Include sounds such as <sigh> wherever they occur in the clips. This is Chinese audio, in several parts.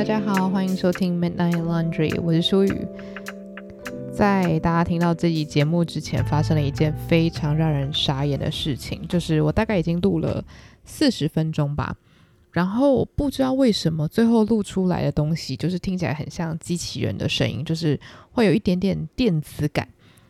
大家好，欢迎收听 Midnight Laundry，我是舒雨。在大家听到这集节目之前，发生了一件非常让人傻眼的事情，就是我大概已经录了四十分钟吧，然后不知道为什么最后录出来的东西，就是听起来很像机器人的声音，就是会有一点点电子感。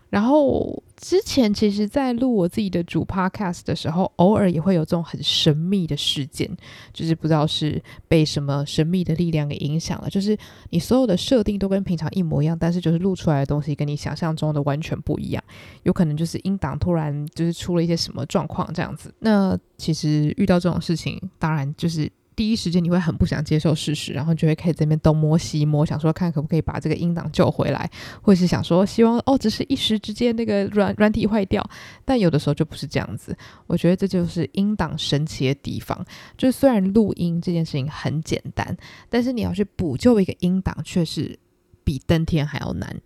然后之前其实，在录我自己的主 podcast 的时候，偶尔也会有这种很神秘的事件，就是不知道是被什么神秘的力量给影响了，就是你所有的设定都跟平常一模一样，但是就是录出来的东西跟你想象中的完全不一样，有可能就是音档突然就是出了一些什么状况这样子。那其实遇到这种事情，当然就是。第一时间你会很不想接受事实，然后就会开始在那边东摸西摸，想说看可不可以把这个音档救回来，或是想说希望哦，只是一时之间那个软软体坏掉。但有的时候就不是这样子，我觉得这就是音档神奇的地方。就是虽然录音这件事情很简单，但是你要去补救一个音档，却是比登天还要难。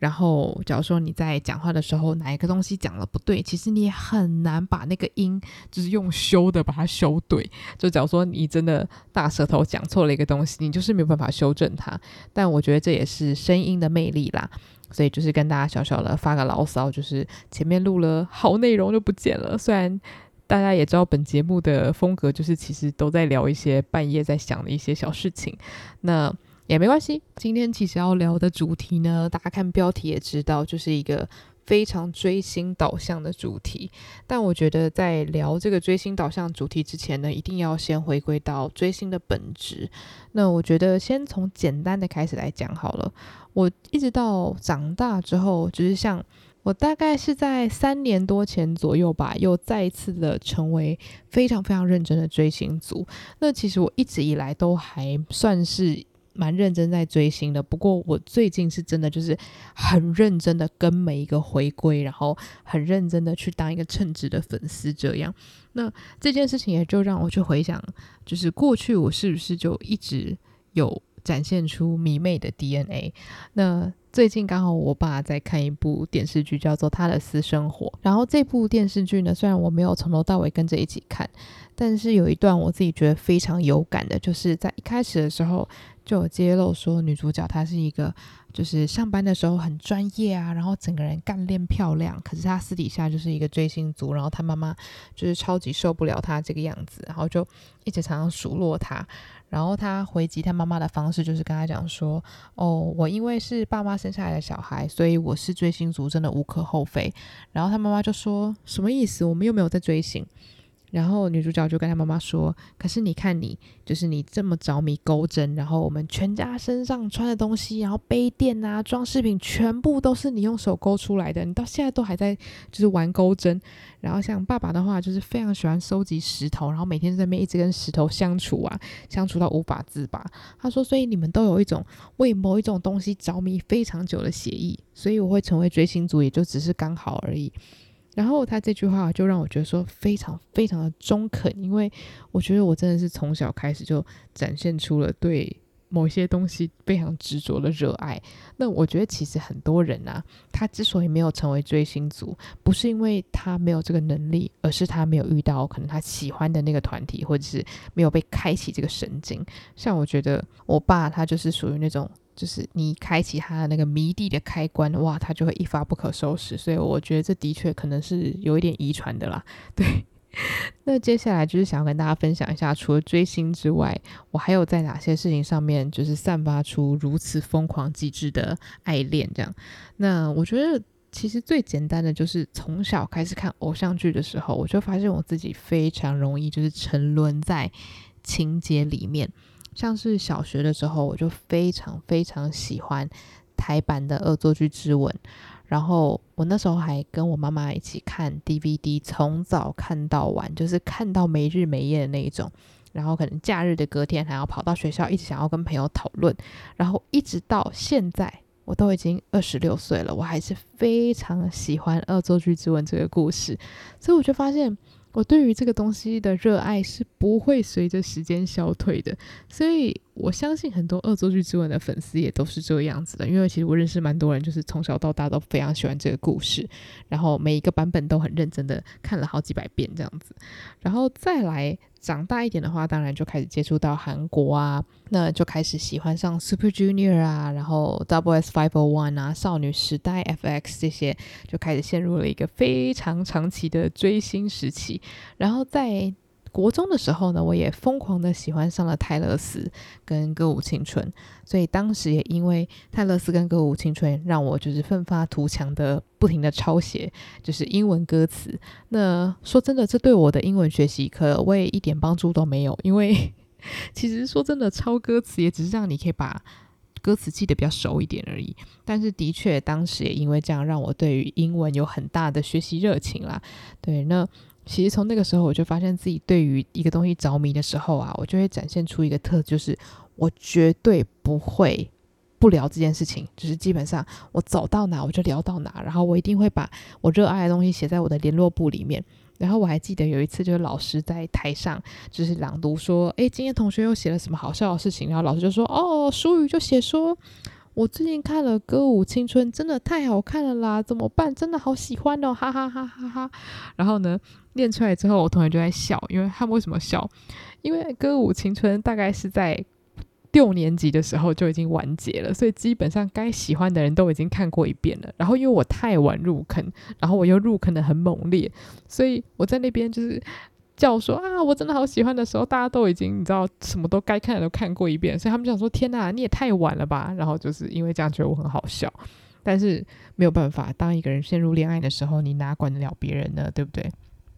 然后，假如说你在讲话的时候，哪一个东西讲了不对，其实你也很难把那个音就是用修的把它修对。就假如说你真的大舌头讲错了一个东西，你就是没有办法修正它。但我觉得这也是声音的魅力啦。所以就是跟大家小小的发个牢骚，就是前面录了好内容就不见了。虽然大家也知道本节目的风格，就是其实都在聊一些半夜在想的一些小事情。那。也没关系，今天其实要聊的主题呢，大家看标题也知道，就是一个非常追星导向的主题。但我觉得在聊这个追星导向主题之前呢，一定要先回归到追星的本质。那我觉得先从简单的开始来讲好了。我一直到长大之后，就是像我大概是在三年多前左右吧，又再一次的成为非常非常认真的追星族。那其实我一直以来都还算是。蛮认真在追星的，不过我最近是真的就是很认真的跟每一个回归，然后很认真的去当一个称职的粉丝这样。那这件事情也就让我去回想，就是过去我是不是就一直有展现出迷妹的 DNA？那最近刚好我爸在看一部电视剧，叫做《他的私生活》，然后这部电视剧呢，虽然我没有从头到尾跟着一起看，但是有一段我自己觉得非常有感的，就是在一开始的时候。就有揭露说，女主角她是一个，就是上班的时候很专业啊，然后整个人干练漂亮，可是她私底下就是一个追星族，然后她妈妈就是超级受不了她这个样子，然后就一直常常数落她，然后她回击她妈妈的方式就是跟她讲说，哦，我因为是爸妈生下来的小孩，所以我是追星族，真的无可厚非。然后她妈妈就说，什么意思？我们又没有在追星。然后女主角就跟她妈妈说：“可是你看你，就是你这么着迷钩针，然后我们全家身上穿的东西，然后杯垫啊、装饰品，全部都是你用手勾出来的。你到现在都还在就是玩钩针。然后像爸爸的话，就是非常喜欢收集石头，然后每天在那边一直跟石头相处啊，相处到无法自拔。他说，所以你们都有一种为某一种东西着迷非常久的协议，所以我会成为追星族，也就只是刚好而已。”然后他这句话就让我觉得说非常非常的中肯，因为我觉得我真的是从小开始就展现出了对某些东西非常执着的热爱。那我觉得其实很多人啊，他之所以没有成为追星族，不是因为他没有这个能力，而是他没有遇到可能他喜欢的那个团体，或者是没有被开启这个神经。像我觉得我爸他就是属于那种。就是你开启他的那个迷弟的开关，哇，他就会一发不可收拾。所以我觉得这的确可能是有一点遗传的啦。<laughs> 对，那接下来就是想要跟大家分享一下，除了追星之外，我还有在哪些事情上面就是散发出如此疯狂极致的爱恋这样。那我觉得其实最简单的就是从小开始看偶像剧的时候，我就发现我自己非常容易就是沉沦在情节里面。像是小学的时候，我就非常非常喜欢台版的《恶作剧之吻》，然后我那时候还跟我妈妈一起看 DVD，从早看到晚，就是看到没日没夜的那一种。然后可能假日的隔天还要跑到学校，一直想要跟朋友讨论。然后一直到现在，我都已经二十六岁了，我还是非常喜欢《恶作剧之吻》这个故事。所以我就发现。我对于这个东西的热爱是不会随着时间消退的，所以我相信很多恶作剧之吻的粉丝也都是这个样子的，因为其实我认识蛮多人，就是从小到大都非常喜欢这个故事，然后每一个版本都很认真的看了好几百遍这样子，然后再来长大一点的话，当然就开始接触到韩国啊，那就开始喜欢上 Super Junior 啊，然后 Double S Five O One 啊，少女时代 FX 这些，就开始陷入了一个非常长期的追星时期，然后在。国中的时候呢，我也疯狂的喜欢上了泰勒斯跟歌舞青春，所以当时也因为泰勒斯跟歌舞青春，让我就是奋发图强的不停的抄写，就是英文歌词。那说真的，这对我的英文学习可谓一点帮助都没有，因为 <laughs> 其实说真的，抄歌词也只是让你可以把歌词记得比较熟一点而已。但是的确，当时也因为这样，让我对于英文有很大的学习热情啦。对，那。其实从那个时候，我就发现自己对于一个东西着迷的时候啊，我就会展现出一个特质，就是我绝对不会不聊这件事情，就是基本上我走到哪我就聊到哪，然后我一定会把我热爱的东西写在我的联络簿里面。然后我还记得有一次，就是老师在台上就是朗读说：“诶，今天同学又写了什么好笑的事情？”然后老师就说：“哦，书语就写说。”我最近看了《歌舞青春》，真的太好看了啦！怎么办？真的好喜欢哦，哈哈哈哈哈！然后呢，念出来之后，我同学就在笑，因为他们为什么笑？因为《歌舞青春》大概是在六年级的时候就已经完结了，所以基本上该喜欢的人都已经看过一遍了。然后因为我太晚入坑，然后我又入坑的很猛烈，所以我在那边就是。叫说啊，我真的好喜欢的时候，大家都已经你知道什么都该看的都看过一遍，所以他们就想说天哪，你也太晚了吧。然后就是因为这样觉得我很好笑，但是没有办法，当一个人陷入恋爱的时候，你哪管得了别人呢？对不对？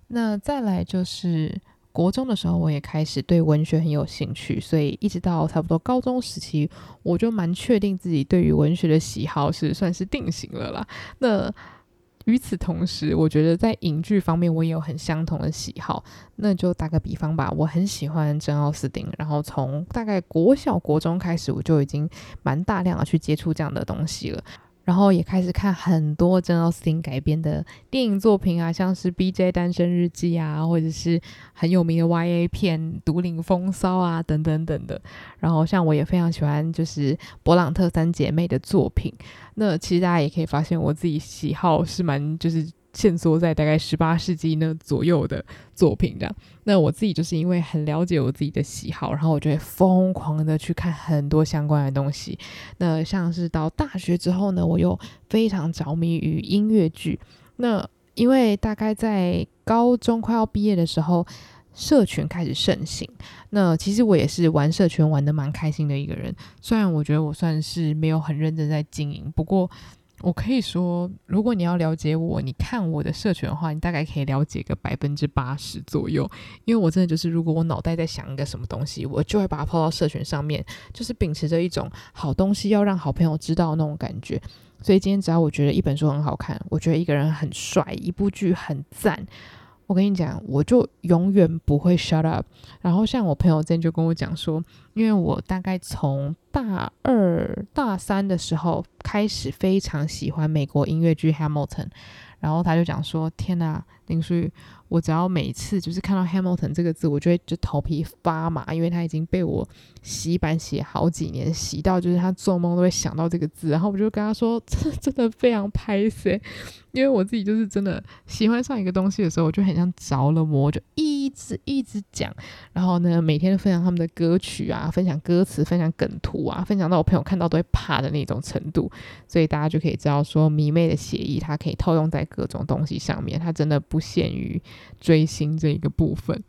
那再来就是国中的时候，我也开始对文学很有兴趣，所以一直到差不多高中时期，我就蛮确定自己对于文学的喜好是算是定型了啦。那与此同时，我觉得在影剧方面我也有很相同的喜好。那就打个比方吧，我很喜欢珍奥斯汀，然后从大概国小、国中开始，我就已经蛮大量的去接触这样的东西了。然后也开始看很多真奥斯汀改编的电影作品啊，像是《B.J. 单身日记》啊，或者是很有名的 Y.A. 片《独领风骚》啊，等等等的。然后像我也非常喜欢就是勃朗特三姐妹的作品。那其实大家也可以发现，我自己喜好是蛮就是。限缩在大概十八世纪那左右的作品这样，那我自己就是因为很了解我自己的喜好，然后我就会疯狂的去看很多相关的东西。那像是到大学之后呢，我又非常着迷于音乐剧。那因为大概在高中快要毕业的时候，社群开始盛行。那其实我也是玩社群玩得蛮开心的一个人，虽然我觉得我算是没有很认真在经营，不过。我可以说，如果你要了解我，你看我的社群的话，你大概可以了解个百分之八十左右。因为我真的就是，如果我脑袋在想一个什么东西，我就会把它抛到社群上面，就是秉持着一种好东西要让好朋友知道那种感觉。所以今天只要我觉得一本书很好看，我觉得一个人很帅，一部剧很赞。我跟你讲，我就永远不会 shut up。然后像我朋友之前就跟我讲说，因为我大概从大二、大三的时候开始非常喜欢美国音乐剧《Hamilton》，然后他就讲说：“天哪，林书宇。”我只要每次就是看到 Hamilton 这个字，我就会就头皮发麻，因为他已经被我洗版洗好几年，洗到就是他做梦都会想到这个字。然后我就跟他说，这 <laughs> 真的非常拍谢，因为我自己就是真的喜欢上一个东西的时候，我就很像着了魔，就一直一直讲。然后呢，每天都分享他们的歌曲啊，分享歌词，分享梗图啊，分享到我朋友看到都会怕的那种程度。所以大家就可以知道说，迷妹的协议它可以套用在各种东西上面，它真的不限于。追星这一个部分，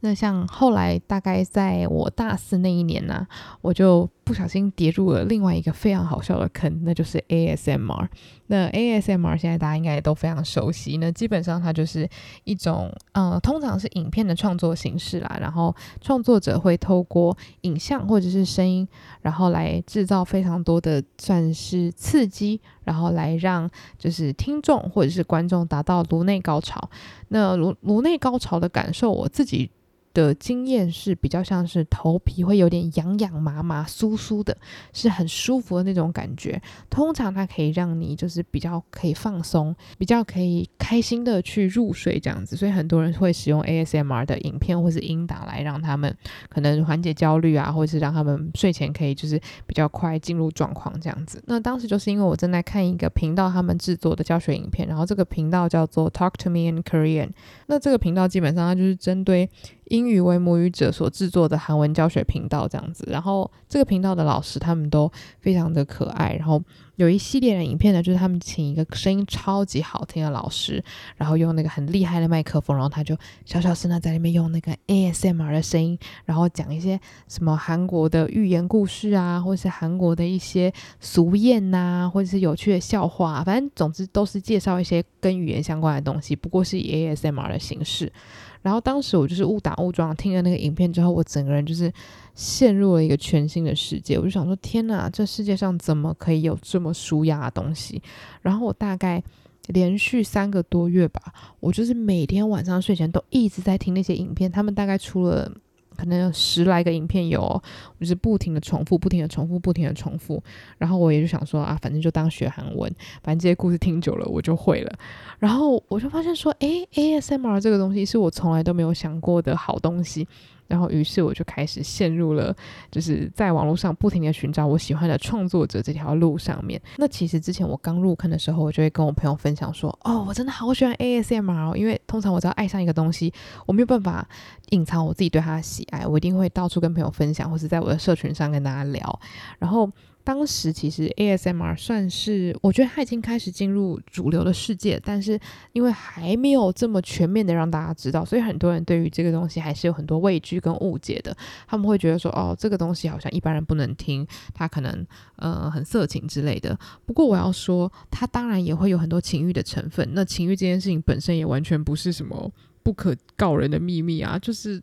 那像后来大概在我大四那一年呢、我就不小心跌入了另外一个非常好笑的坑，那就是 ASMR。那 ASMR 现在大家应该也都非常熟悉，那基本上它就是一种呃，通常是影片的创作形式啦，然后创作者会透过影像或者是声音，然后来制造非常多的算是刺激，然后来让就是听众或者是观众达到颅内高潮。那颅颅内高潮的感受，我自己的经验是比较像是头皮会有点痒痒麻麻酥酥的，是很舒服的那种感觉。通常它可以让你就是比较可以放松，比较可以开心的去入睡这样子。所以很多人会使用 ASMR 的影片或是音档来让他们可能缓解焦虑啊，或者是让他们睡前可以就是比较快进入状况这样子。那当时就是因为我正在看一个频道他们制作的教学影片，然后这个频道叫做 Talk to Me in Korean。那这个频道基本上它就是针对英语为母语者所制作的韩文教学频道这样子，然后这个频道的老师他们都非常的可爱，然后有一系列的影片呢，就是他们请一个声音超级好听的老师，然后用那个很厉害的麦克风，然后他就小小声的在里面用那个 ASMR 的声音，然后讲一些什么韩国的寓言故事啊，或是韩国的一些俗谚呐，或者是有趣的笑话，反正总之都是介绍一些跟语言相关的东西，不过是以 ASMR 的形式。然后当时我就是误打误撞听了那个影片之后，我整个人就是陷入了一个全新的世界。我就想说，天哪，这世界上怎么可以有这么舒压的东西？然后我大概连续三个多月吧，我就是每天晚上睡前都一直在听那些影片。他们大概出了。可能有十来个影片有，我就是不停的重复，不停的重复，不停的重复。然后我也就想说啊，反正就当学韩文，反正这些故事听久了我就会了。然后我就发现说，诶，ASMR 这个东西是我从来都没有想过的好东西。然后，于是我就开始陷入了，就是在网络上不停的寻找我喜欢的创作者这条路上面。那其实之前我刚入坑的时候，我就会跟我朋友分享说：“哦，我真的好喜欢 ASMR，因为通常我只要爱上一个东西，我没有办法隐藏我自己对它的喜爱，我一定会到处跟朋友分享，或是在我的社群上跟大家聊。”然后。当时其实 ASMR 算是，我觉得它已经开始进入主流的世界，但是因为还没有这么全面的让大家知道，所以很多人对于这个东西还是有很多畏惧跟误解的。他们会觉得说，哦，这个东西好像一般人不能听，它可能呃很色情之类的。不过我要说，它当然也会有很多情欲的成分。那情欲这件事情本身也完全不是什么不可告人的秘密啊，就是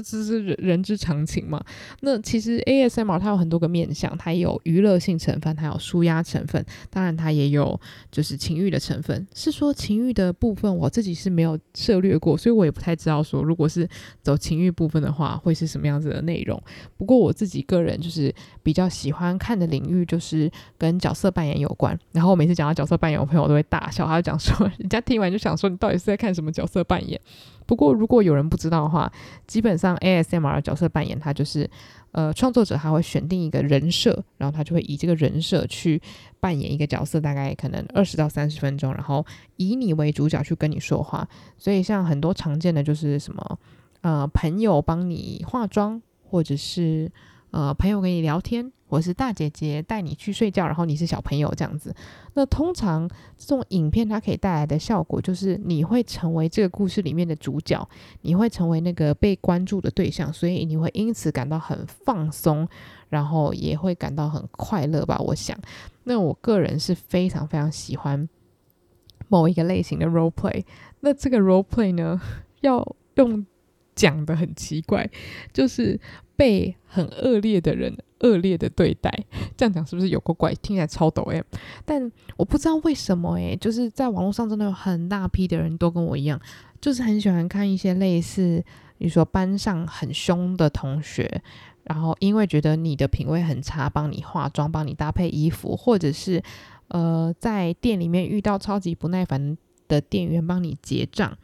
这。这只是人人之常情嘛。那其实 ASMR 它有很多个面向，它也有娱乐性成分，它有舒压成分，当然它也有就是情欲的成分。是说情欲的部分，我自己是没有涉猎过，所以我也不太知道说，如果是走情欲部分的话，会是什么样子的内容。不过我自己个人就是比较喜欢看的领域，就是跟角色扮演有关。然后我每次讲到角色扮演，我朋友都会大笑，他就讲说，人家听完就想说，你到底是在看什么角色扮演？不过，如果有人不知道的话，基本上 ASMR 角色扮演，它就是，呃，创作者他会选定一个人设，然后他就会以这个人设去扮演一个角色，大概可能二十到三十分钟，然后以你为主角去跟你说话。所以，像很多常见的就是什么，呃，朋友帮你化妆，或者是呃，朋友跟你聊天。我是大姐姐带你去睡觉，然后你是小朋友这样子。那通常这种影片它可以带来的效果，就是你会成为这个故事里面的主角，你会成为那个被关注的对象，所以你会因此感到很放松，然后也会感到很快乐吧。我想，那我个人是非常非常喜欢某一个类型的 role play。那这个 role play 呢，要用讲得很奇怪，就是被很恶劣的人。恶劣的对待，这样讲是不是有个怪？听起来超抖 M，但我不知道为什么诶、就是在网络上真的有很大批的人都跟我一样，就是很喜欢看一些类似，比如说班上很凶的同学，然后因为觉得你的品味很差，帮你化妆，帮你搭配衣服，或者是呃在店里面遇到超级不耐烦的店员帮你结账，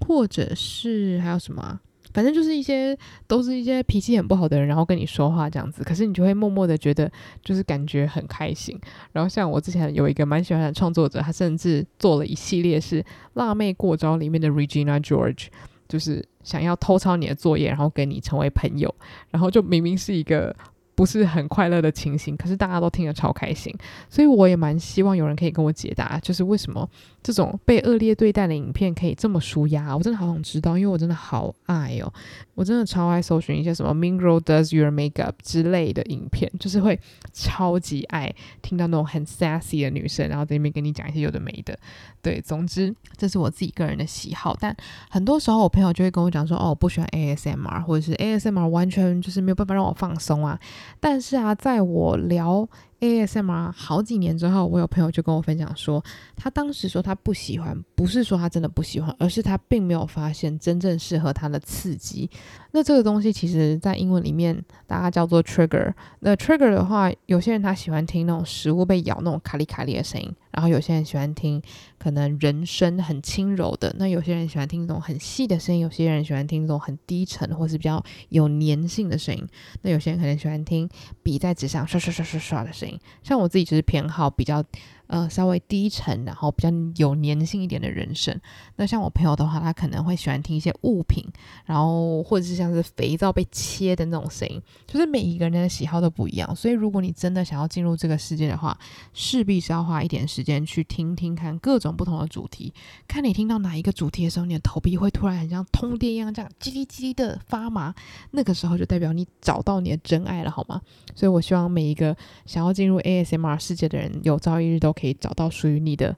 或者是还有什么、反正就是一些都是一些脾气很不好的人，然后跟你说话这样子，可是你就会默默的觉得就是感觉很开心。然后像我之前有一个蛮喜欢的创作者，他甚至做了一系列是《辣妹过招》里面的 Regina George，就是想要偷抄你的作业，然后跟你成为朋友，然后就明明是一个。不是很快乐的情形，可是大家都听得超开心，所以我也蛮希望有人可以跟我解答，就是为什么这种被恶劣对待的影片可以这么舒压？我真的好想知道，因为我真的好爱哦，我真的超爱搜寻一些什么 Mean Girl Does Your Makeup 之类的影片，就是会超级爱听到那种很 sassy 的女生，然后在那边跟你讲一些有的没的。对，总之这是我自己个人的喜好，但很多时候我朋友就会跟我讲说，哦，我不喜欢 ASMR，或者是 ASMR 完全就是没有办法让我放松啊。但是啊，在我聊 ASMR 好几年之后，我有朋友就跟我分享说，他当时说他不喜欢，不是说他真的不喜欢，而是他并没有发现真正适合他的刺激。那这个东西其实在英文里面大家叫做 trigger。那 trigger 的话，有些人他喜欢听那种食物被咬那种卡里卡里的声音，然后有些人喜欢听可能人声很轻柔的，那有些人喜欢听那种很细的声音，有些人喜欢听那种很低沉或是比较有粘性的声音，那有些人可能喜欢听笔在纸上刷刷刷刷刷的声音。像我自己就是偏好比较。呃，稍微低沉，然后比较有粘性一点的人声。那像我朋友的话，他可能会喜欢听一些物品，然后或者是像是肥皂被切的那种声音。就是每一个人的喜好都不一样，所以如果你真的想要进入这个世界的话，势必是要花一点时间去听听看各种不同的主题。看你听到哪一个主题的时候，你的头皮会突然很像通电一样，这样叽哩叽哩的发麻，那个时候就代表你找到你的真爱了，好吗？所以我希望每一个想要进入 ASMR 世界的人，有朝一日都。可以找到属于你的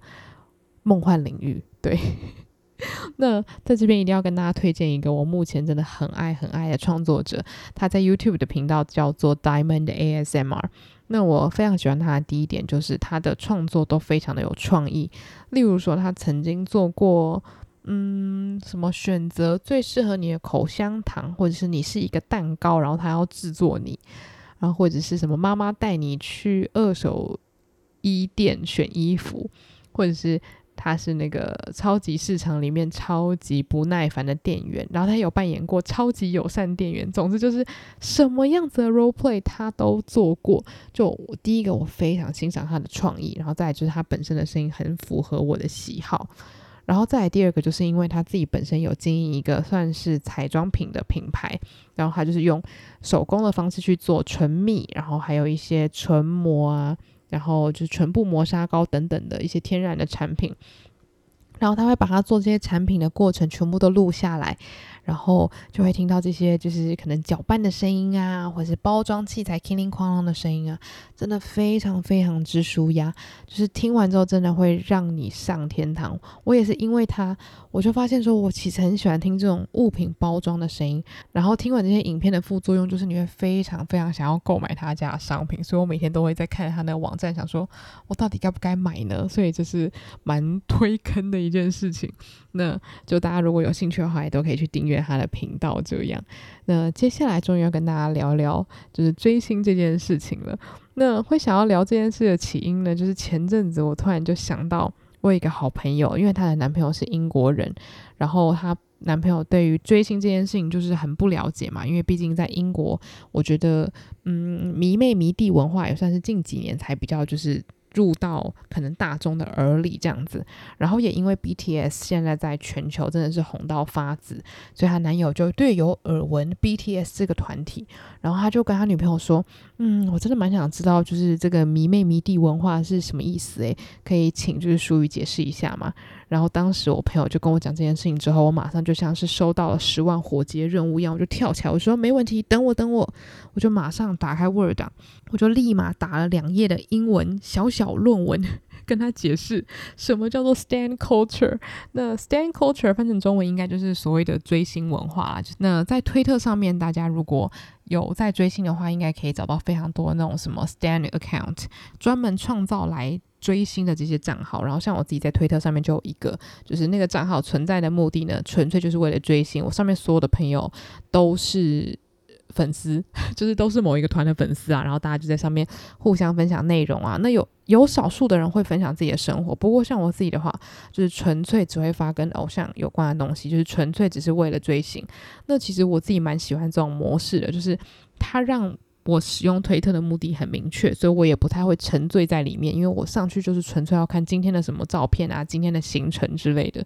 梦幻领域。<laughs> 对，<laughs> 那在这边一定要跟大家推荐一个我目前真的很爱很爱的创作者，他在 YouTube 的频道叫做 Diamond ASMR。那我非常喜欢他的第一点就是他的创作都非常的有创意。例如说，他曾经做过，嗯，什么选择最适合你的口香糖，或者是你是一个蛋糕，然后他要制作你，然后或者是什么妈妈带你去二手。衣店选衣服，或者是他是那个超级市场里面超级不耐烦的店员，然后他有扮演过超级友善店员。总之就是什么样子的 role play 他都做过。就第一个我非常欣赏他的创意，然后再来就是他本身的声音很符合我的喜好，然后再来第二个就是因为他自己本身有经营一个算是彩妆品的品牌，然后他就是用手工的方式去做唇蜜，然后还有一些唇膜啊。然后就是唇部磨砂膏等等的一些天然的产品，然后他会把他做这些产品的过程全部都录下来。然后就会听到这些，就是可能搅拌的声音啊，或者是包装器材叮铃哐啷的声音啊，真的非常非常之舒压。就是听完之后，真的会让你上天堂。我也是因为他，我就发现说，我其实很喜欢听这种物品包装的声音。然后听完这些影片的副作用，就是你会非常非常想要购买他家商品。所以我每天都会在看他那个网站，想说我到底该不该买呢？所以这是蛮推坑的一件事情。那就大家如果有兴趣的话，也都可以去订阅他的频道。这样，那接下来终于要跟大家聊聊，就是追星这件事情了。那会想要聊这件事的起因呢，就是前阵子我突然就想到，我有一个好朋友，因为她的男朋友是英国人，然后她男朋友对于追星这件事情就是很不了解嘛，因为毕竟在英国，我觉得，嗯，迷妹迷弟文化也算是近几年才比较就是。入到可能大众的耳里这样子，然后也因为 BTS 现在在全球真的是红到发紫，所以她男友就对有耳闻 BTS 这个团体，然后他就跟他女朋友说：“嗯，我真的蛮想知道，就是这个迷妹迷弟文化是什么意思？诶，可以请就是淑宇解释一下吗？”然后当时我朋友就跟我讲这件事情之后，我马上就像是收到了十万火急的任务一样，我就跳起来，我说没问题，等我等我，我就马上打开 Word 档，我就立马打了两页的英文小小论文，跟他解释什么叫做 stand Culture。那 stand Culture 翻成中文应该就是所谓的追星文化。那在推特上面，大家如果有在追星的话，应该可以找到非常多那种什么 stand Account，专门创造来。追星的这些账号，然后像我自己在推特上面就有一个，就是那个账号存在的目的呢，纯粹就是为了追星。我上面所有的朋友都是粉丝，<laughs> 就是都是某一个团的粉丝啊，然后大家就在上面互相分享内容啊。那有有少数的人会分享自己的生活，不过像我自己的话，就是纯粹只会发跟偶像有关的东西，就是纯粹只是为了追星。那其实我自己蛮喜欢这种模式的，就是它让。我使用推特的目的很明确，所以我也不太会沉醉在里面，因为我上去就是纯粹要看今天的什么照片啊，今天的行程之类的。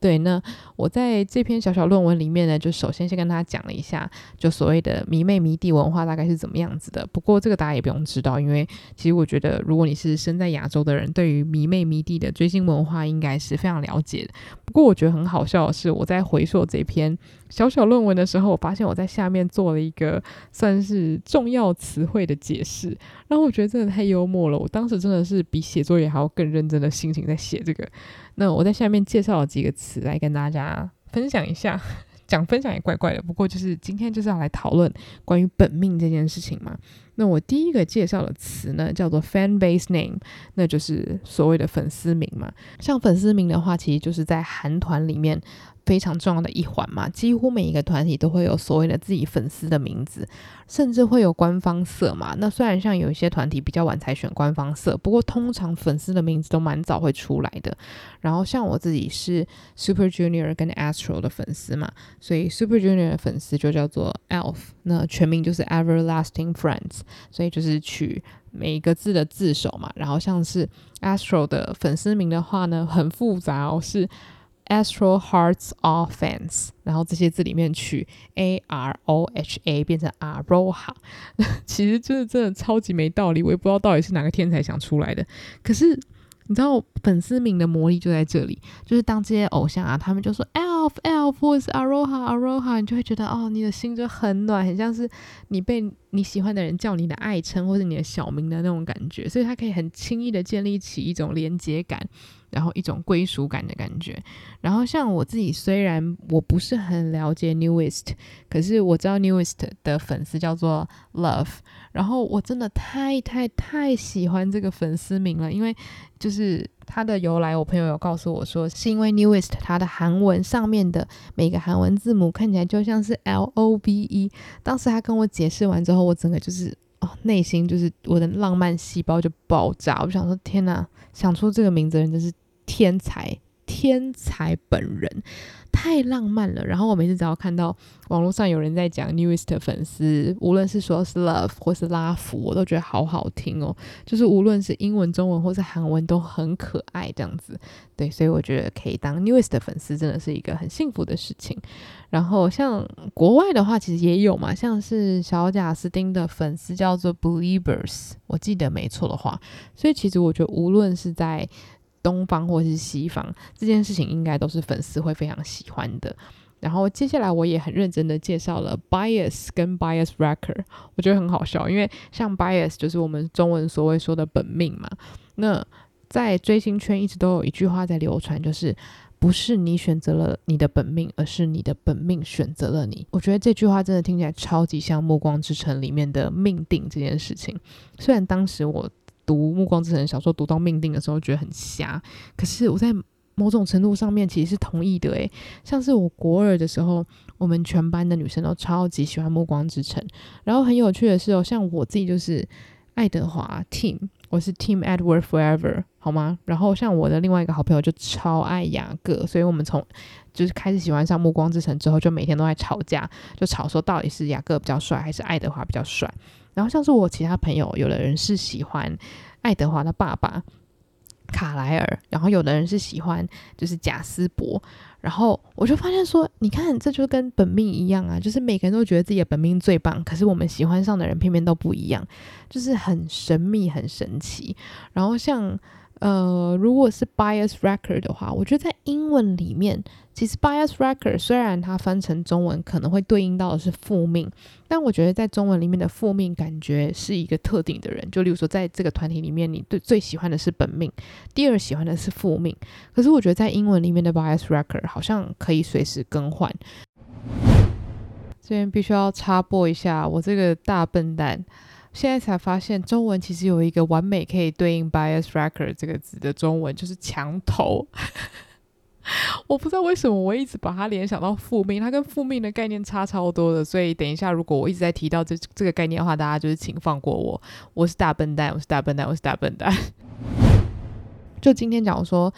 对，那我在这篇小小论文里面呢，就首先先跟大家讲了一下，就所谓的迷妹迷弟文化大概是怎么样子的。不过这个大家也不用知道，因为其实我觉得，如果你是身在亚洲的人，对于迷妹迷弟的追星文化应该是非常了解的。不过我觉得很好笑的是，我在回溯这篇小小论文的时候，我发现我在下面做了一个算是重要词汇的解释，然后我觉得真的太幽默了。我当时真的是比写作业还要更认真的心情在写这个。那我在下面介绍了几个词来跟大家分享一下，讲分享也怪怪的，不过就是今天就是要来讨论关于本命这件事情嘛。那我第一个介绍的词呢，叫做 fan base name，那就是所谓的粉丝名嘛。像粉丝名的话，其实就是在韩团里面。非常重要的一环嘛，几乎每一个团体都会有所谓的自己粉丝的名字，甚至会有官方色嘛。那虽然像有一些团体比较晚才选官方色，不过通常粉丝的名字都蛮早会出来的。然后像我自己是 Super Junior 跟 Astro 的粉丝嘛，所以 Super Junior 的粉丝就叫做 ELF，那全名就是 Everlasting Friends，所以就是取每一个字的字首嘛。然后像是 Astro 的粉丝名的话呢，很复杂哦，是。Astro Hearts All Fans，然后这些字里面取 A R O H A 变成 Aroha，<laughs> 其实真的真的超级没道理，我也不知道到底是哪个天才想出来的。可是你知道粉丝名的魔力就在这里，就是当这些偶像啊，他们就说 Elf Elf 或是 Aroha Aroha，你就会觉得哦，你的心就很暖，很像是你被你喜欢的人叫你的爱称或是你的小名的那种感觉，所以他可以很轻易的建立起一种连接感。然后一种归属感的感觉，然后像我自己，虽然我不是很了解 Newest，可是我知道 Newest 的粉丝叫做 Love，然后我真的太太太喜欢这个粉丝名了，因为就是它的由来，我朋友有告诉我说，是因为 Newest 它的韩文上面的每个韩文字母看起来就像是 L O V E，当时他跟我解释完之后，我整个就是。哦，内心就是我的浪漫细胞就爆炸，我想说，天哪，想出这个名字的人真是天才，天才本人。太浪漫了，然后我每次只要看到网络上有人在讲 Newest 的粉丝，无论是说是 Love 或是拉夫，我都觉得好好听哦。就是无论是英文、中文或是韩文都很可爱这样子。对，所以我觉得可以当 Newest 的粉丝真的是一个很幸福的事情。然后像国外的话，其实也有嘛，像是小贾斯汀的粉丝叫做 believers，我记得没错的话。所以其实我觉得无论是在东方或是西方，这件事情应该都是粉丝会非常喜欢的。然后接下来我也很认真的介绍了 bias 跟 bias recker 我觉得很好笑，因为像 bias 就是我们中文所谓说的本命嘛。那在追星圈一直都有一句话在流传，就是不是你选择了你的本命，而是你的本命选择了你。我觉得这句话真的听起来超级像《暮光之城》里面的命定这件事情。虽然当时我。读《暮光之城》小说读到命定的时候，觉得很瞎。可是我在某种程度上面其实是同意的。诶，像是我国二的时候，我们全班的女生都超级喜欢《暮光之城》。然后很有趣的是哦，像我自己就是爱德华 Team，我是 Team Edward Forever，好吗？然后像我的另外一个好朋友就超爱雅各，所以我们从就是开始喜欢上《暮光之城》之后，就每天都在吵架，就吵说到底是雅各比较帅还是爱德华比较帅。然后像是我其他朋友，有的人是喜欢爱德华的爸爸卡莱尔，然后有的人是喜欢就是贾斯伯，然后我就发现说，你看这就跟本命一样啊，就是每个人都觉得自己的本命最棒，可是我们喜欢上的人偏偏都不一样，就是很神秘、很神奇。然后像。呃，如果是 bias record 的话，我觉得在英文里面，其实 bias record 虽然它翻成中文可能会对应到的是复命，但我觉得在中文里面的复命感觉是一个特定的人。就例如说，在这个团体里面，你对最喜欢的是本命，第二喜欢的是复命。可是我觉得在英文里面的 bias record 好像可以随时更换。这边必须要插播一下，我这个大笨蛋。现在才发现，中文其实有一个完美可以对应 bias record 这个字的中文，就是墙头。<laughs> 我不知道为什么我一直把它联想到复命，它跟复命的概念差超多的。所以等一下，如果我一直在提到这这个概念的话，大家就是请放过我。我是大笨蛋，我是大笨蛋，我是大笨蛋。<laughs> 就今天讲说。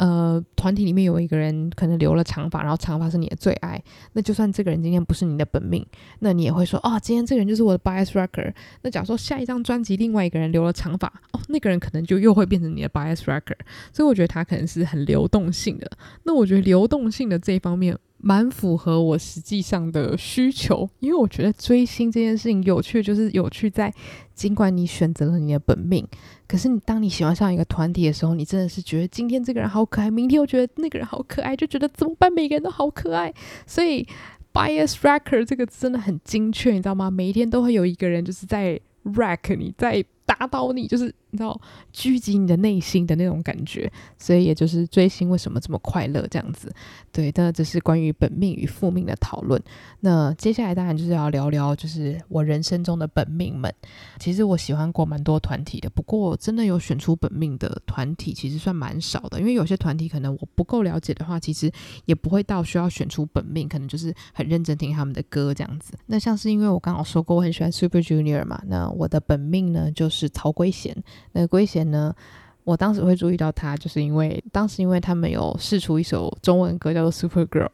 呃，团体里面有一个人可能留了长发，然后长发是你的最爱，那就算这个人今天不是你的本命，那你也会说，哦，今天这个人就是我的 bias wrecker。那假如说下一张专辑另外一个人留了长发，哦，那个人可能就又会变成你的 bias wrecker。所以我觉得他可能是很流动性的。那我觉得流动性的这一方面。蛮符合我实际上的需求，因为我觉得追星这件事情有趣，就是有趣在，尽管你选择了你的本命，可是你当你喜欢上一个团体的时候，你真的是觉得今天这个人好可爱，明天又觉得那个人好可爱，就觉得怎么办？每个人都好可爱，所以 bias wrecker 这个真的很精确，你知道吗？每一天都会有一个人就是在 rack 你，在打倒你，就是你知道狙击你的内心的那种感觉，所以也就是追星为什么这么快乐这样子。对，那这是关于本命与复命的讨论。那接下来当然就是要聊聊，就是我人生中的本命们。其实我喜欢过蛮多团体的，不过真的有选出本命的团体，其实算蛮少的。因为有些团体可能我不够了解的话，其实也不会到需要选出本命，可能就是很认真听他们的歌这样子。那像是因为我刚好说过我很喜欢 Super Junior 嘛，那我的本命呢就是曹圭贤。那圭贤呢，我当时会注意到他，就是因为当时因为他们有试出一首中文歌叫做《Super Girl》。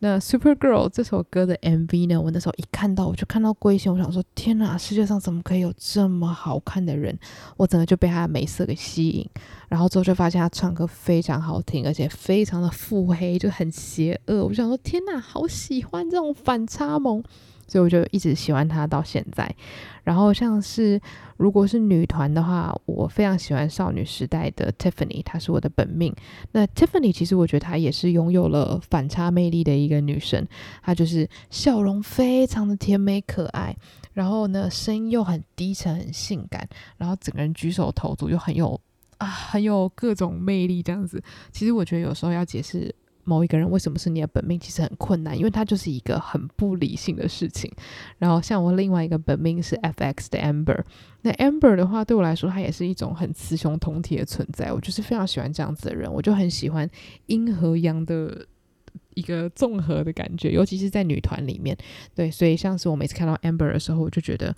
那《Super Girl》这首歌的 MV 呢，我那时候一看到，我就看到圭贤，我想说：天哪，世界上怎么可以有这么好看的人？我整个就被他的美色给吸引，然后之后就发现他唱歌非常好听，而且非常的腹黑，就很邪恶。我想说：天哪，好喜欢这种反差萌。所以我就一直喜欢她到现在。然后像是如果是女团的话，我非常喜欢少女时代的 Tiffany，她是我的本命。那 Tiffany 其实我觉得她也是拥有了反差魅力的一个女生，她就是笑容非常的甜美可爱，然后呢声音又很低沉很性感，然后整个人举手投足又很有啊很有各种魅力这样子。其实我觉得有时候要解释。某一个人为什么是你的本命，其实很困难，因为他就是一个很不理性的事情。然后像我另外一个本命是 FX 的 Amber，那 Amber 的话对我来说，它也是一种很雌雄同体的存在。我就是非常喜欢这样子的人，我就很喜欢阴和阳的一个综合的感觉，尤其是在女团里面。对，所以像是我每次看到 Amber 的时候，我就觉得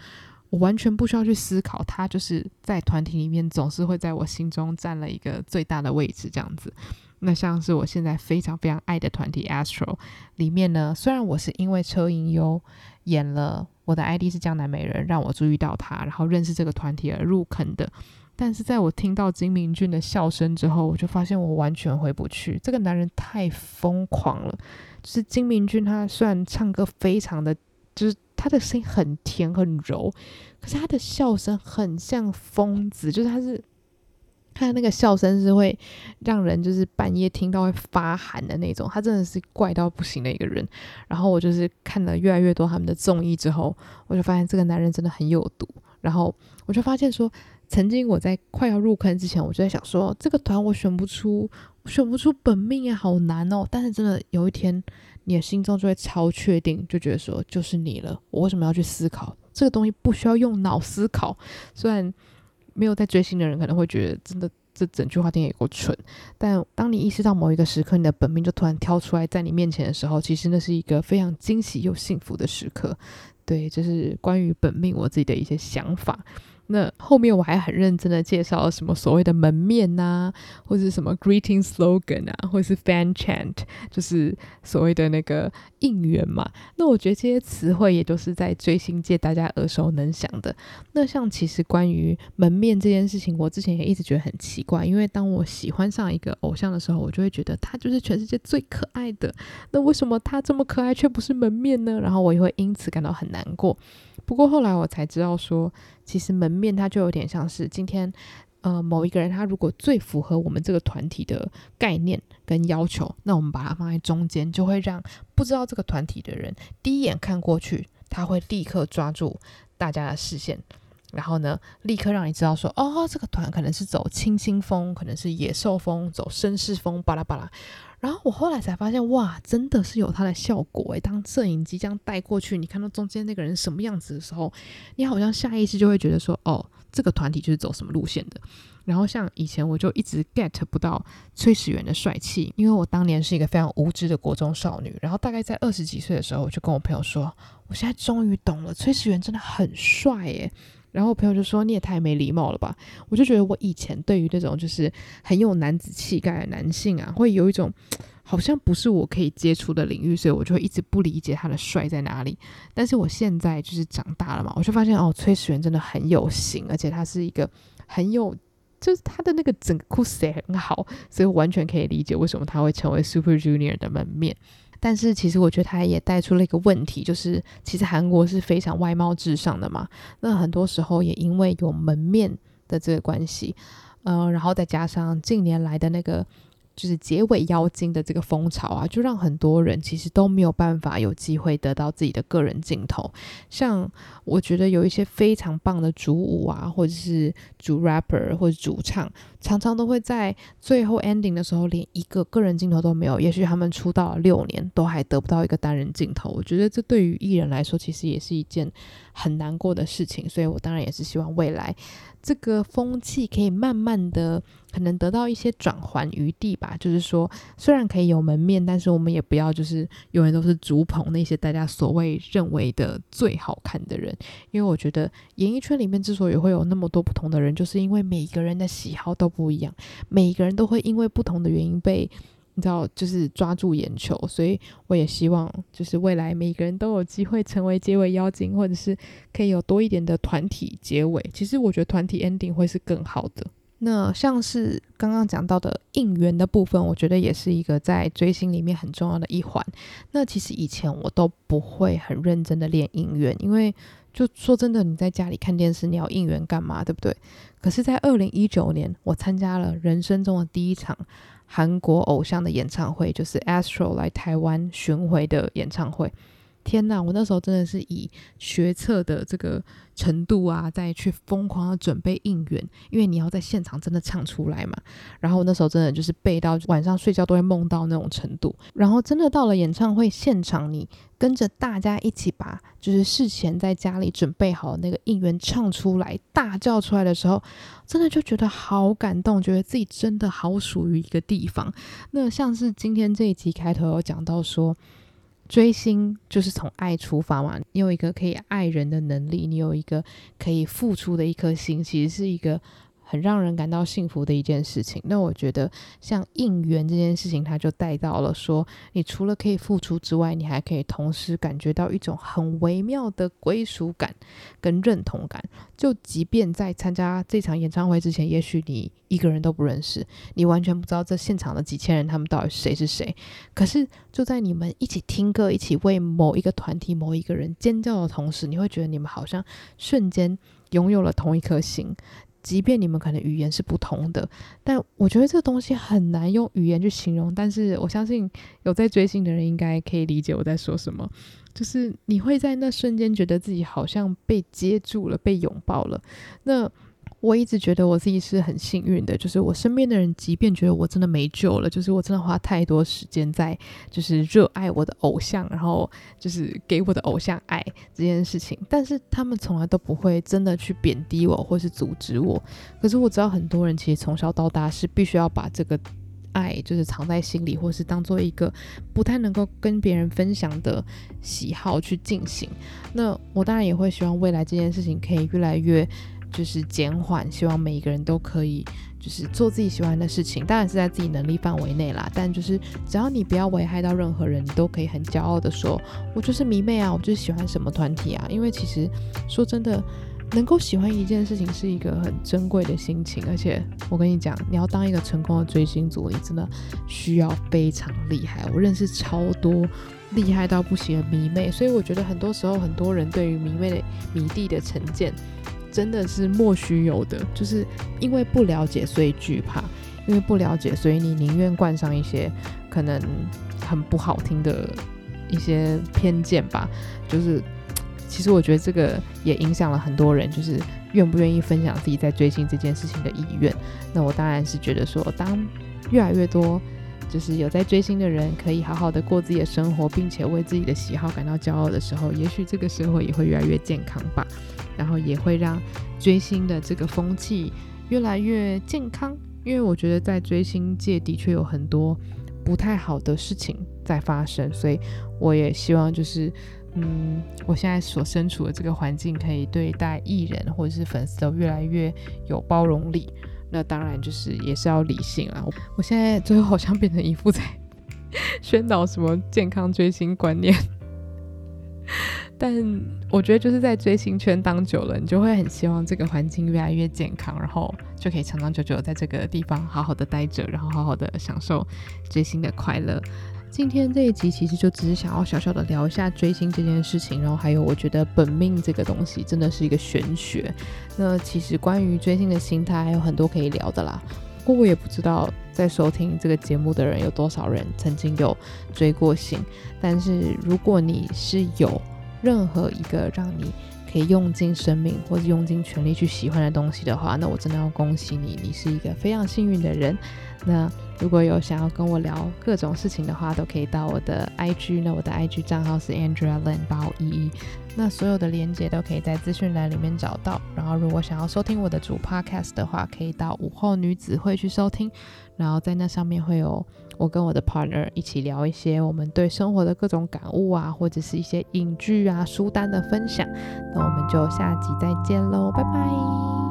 我完全不需要去思考，她就是在团体里面总是会在我心中占了一个最大的位置，这样子。那像是我现在非常非常爱的团体 Astro 里面呢，虽然我是因为车银优演了我的 ID 是江南美人，让我注意到他，然后认识这个团体而入坑的，但是在我听到金明俊的笑声之后，我就发现我完全回不去。这个男人太疯狂了，就是金明俊，他虽然唱歌非常的，就是他的声音很甜很柔，可是他的笑声很像疯子，就是他是。他那个笑声是会让人就是半夜听到会发寒的那种，他真的是怪到不行的一个人。然后我就是看了越来越多他们的综艺之后，我就发现这个男人真的很有毒。然后我就发现说，曾经我在快要入坑之前，我就在想说，这个团我选不出，选不出本命啊，好难哦。但是真的有一天，你的心中就会超确定，就觉得说就是你了。我为什么要去思考这个东西？不需要用脑思考，虽然。没有在追星的人可能会觉得，真的这整句话听也够蠢。但当你意识到某一个时刻，你的本命就突然跳出来在你面前的时候，其实那是一个非常惊喜又幸福的时刻。对，这是关于本命我自己的一些想法。那后面我还很认真的介绍了什么所谓的门面呐、或者是什么 greeting slogan 啊，或者是 fan chant，就是所谓的那个应援嘛。那我觉得这些词汇也都是在追星界大家耳熟能详的。那像其实关于门面这件事情，我之前也一直觉得很奇怪，因为当我喜欢上一个偶像的时候，我就会觉得他就是全世界最可爱的。那为什么他这么可爱却不是门面呢？然后我也会因此感到很难过。不过后来我才知道说，其实门面它就有点像是今天，呃，某一个人他如果最符合我们这个团体的概念跟要求，那我们把它放在中间，就会让不知道这个团体的人第一眼看过去，他会立刻抓住大家的视线，然后呢，立刻让你知道说，哦，这个团可能是走清新风，可能是野兽风，走绅士风，巴拉巴拉。然后我后来才发现，哇，真的是有它的效果诶。当摄影机这样带过去，你看到中间那个人什么样子的时候，你好像下意识就会觉得说，哦，这个团体就是走什么路线的。然后像以前我就一直 get 不到崔始源的帅气，因为我当年是一个非常无知的国中少女。然后大概在二十几岁的时候，我就跟我朋友说，我现在终于懂了，崔始源真的很帅诶。然后我朋友就说：“你也太没礼貌了吧！”我就觉得我以前对于那种就是很有男子气概的男性啊，会有一种好像不是我可以接触的领域，所以我就会一直不理解他的帅在哪里。但是我现在就是长大了嘛，我就发现哦，崔始源真的很有型，而且他是一个很有，就是他的那个整个酷色也很好，所以我完全可以理解为什么他会成为 Super Junior 的门面。但是其实我觉得他也带出了一个问题，就是其实韩国是非常外貌至上的嘛。那很多时候也因为有门面的这个关系，呃，然后再加上近年来的那个就是结尾妖精的这个风潮啊，就让很多人其实都没有办法有机会得到自己的个人镜头。像我觉得有一些非常棒的主舞啊，或者是主 rapper 或者主唱，常常都会在最后 ending 的时候连一个个人镜头都没有。也许他们出道了六年，都还得不到一个单人镜头。我觉得这对于艺人来说，其实也是一件很难过的事情。所以我当然也是希望未来。这个风气可以慢慢的可能得到一些转圜余地吧，就是说，虽然可以有门面，但是我们也不要就是永远都是竹捧那些大家所谓认为的最好看的人，因为我觉得演艺圈里面之所以会有那么多不同的人，就是因为每个人的喜好都不一样，每一个人都会因为不同的原因被。你知道，就是抓住眼球，所以我也希望，就是未来每个人都有机会成为结尾妖精，或者是可以有多一点的团体结尾。其实我觉得团体 ending 会是更好的。那像是刚刚讲到的应援的部分，我觉得也是一个在追星里面很重要的一环。那其实以前我都不会很认真的练应援，因为就说真的，你在家里看电视，你要应援干嘛，对不对？可是，在二零一九年，我参加了人生中的第一场。韩国偶像的演唱会，就是 Astro 来台湾巡回的演唱会。天呐，我那时候真的是以学测的这个程度啊，再去疯狂的准备应援，因为你要在现场真的唱出来嘛。然后那时候真的就是背到晚上睡觉都会梦到那种程度。然后真的到了演唱会现场，你跟着大家一起把就是事前在家里准备好的那个应援唱出来，大叫出来的时候，真的就觉得好感动，觉得自己真的好属于一个地方。那像是今天这一集开头有讲到说。追星就是从爱出发嘛，你有一个可以爱人的能力，你有一个可以付出的一颗心，其实是一个。很让人感到幸福的一件事情。那我觉得，像应援这件事情，它就带到了说，你除了可以付出之外，你还可以同时感觉到一种很微妙的归属感跟认同感。就即便在参加这场演唱会之前，也许你一个人都不认识，你完全不知道这现场的几千人他们到底谁是谁。可是就在你们一起听歌、一起为某一个团体、某一个人尖叫的同时，你会觉得你们好像瞬间拥有了同一颗心。即便你们可能语言是不同的，但我觉得这个东西很难用语言去形容。但是我相信有在追星的人应该可以理解我在说什么，就是你会在那瞬间觉得自己好像被接住了，被拥抱了。那我一直觉得我自己是很幸运的，就是我身边的人，即便觉得我真的没救了，就是我真的花太多时间在就是热爱我的偶像，然后就是给我的偶像爱这件事情，但是他们从来都不会真的去贬低我或是阻止我。可是我知道很多人其实从小到大是必须要把这个爱就是藏在心里，或是当做一个不太能够跟别人分享的喜好去进行。那我当然也会希望未来这件事情可以越来越。就是减缓，希望每一个人都可以，就是做自己喜欢的事情，当然是在自己能力范围内啦。但就是只要你不要危害到任何人，你都可以很骄傲的说，我就是迷妹啊，我就是喜欢什么团体啊。因为其实说真的，能够喜欢一件事情是一个很珍贵的心情。而且我跟你讲，你要当一个成功的追星族，你真的需要非常厉害。我认识超多厉害到不行的迷妹，所以我觉得很多时候很多人对于迷妹的迷弟的成见。真的是莫须有的，就是因为不了解，所以惧怕；因为不了解，所以你宁愿冠上一些可能很不好听的一些偏见吧。就是，其实我觉得这个也影响了很多人，就是愿不愿意分享自己在追星这件事情的意愿。那我当然是觉得说，当越来越多就是有在追星的人可以好好的过自己的生活，并且为自己的喜好感到骄傲的时候，也许这个社会也会越来越健康吧。然后也会让追星的这个风气越来越健康，因为我觉得在追星界的确有很多不太好的事情在发生，所以我也希望就是，嗯，我现在所身处的这个环境可以对待艺人或者是粉丝都越来越有包容力。那当然就是也是要理性啊。我现在最后好像变成一副在 <laughs> 宣导什么健康追星观念。<laughs> 但我觉得就是在追星圈当久了，你就会很希望这个环境越来越健康，然后就可以长长久久在这个地方好好的待着，然后好好的享受追星的快乐。今天这一集其实就只是想要小小的聊一下追星这件事情，然后还有我觉得本命这个东西真的是一个玄学。那其实关于追星的心态还有很多可以聊的啦，不过我也不知道在收听这个节目的人有多少人曾经有追过星。但是如果你是有任何一个让你可以用尽生命或者用尽全力去喜欢的东西的话，那我真的要恭喜你，你是一个非常幸运的人。那如果有想要跟我聊各种事情的话，都可以到我的 IG，那我的 IG 账号是 Andrea Lin 八五一一，那所有的链接都可以在资讯栏里面找到。然后如果想要收听我的主 Podcast 的话，可以到午后女子会去收听，然后在那上面会有。我跟我的 partner 一起聊一些我们对生活的各种感悟啊，或者是一些影剧啊、书单的分享。那我们就下集再见喽，拜拜。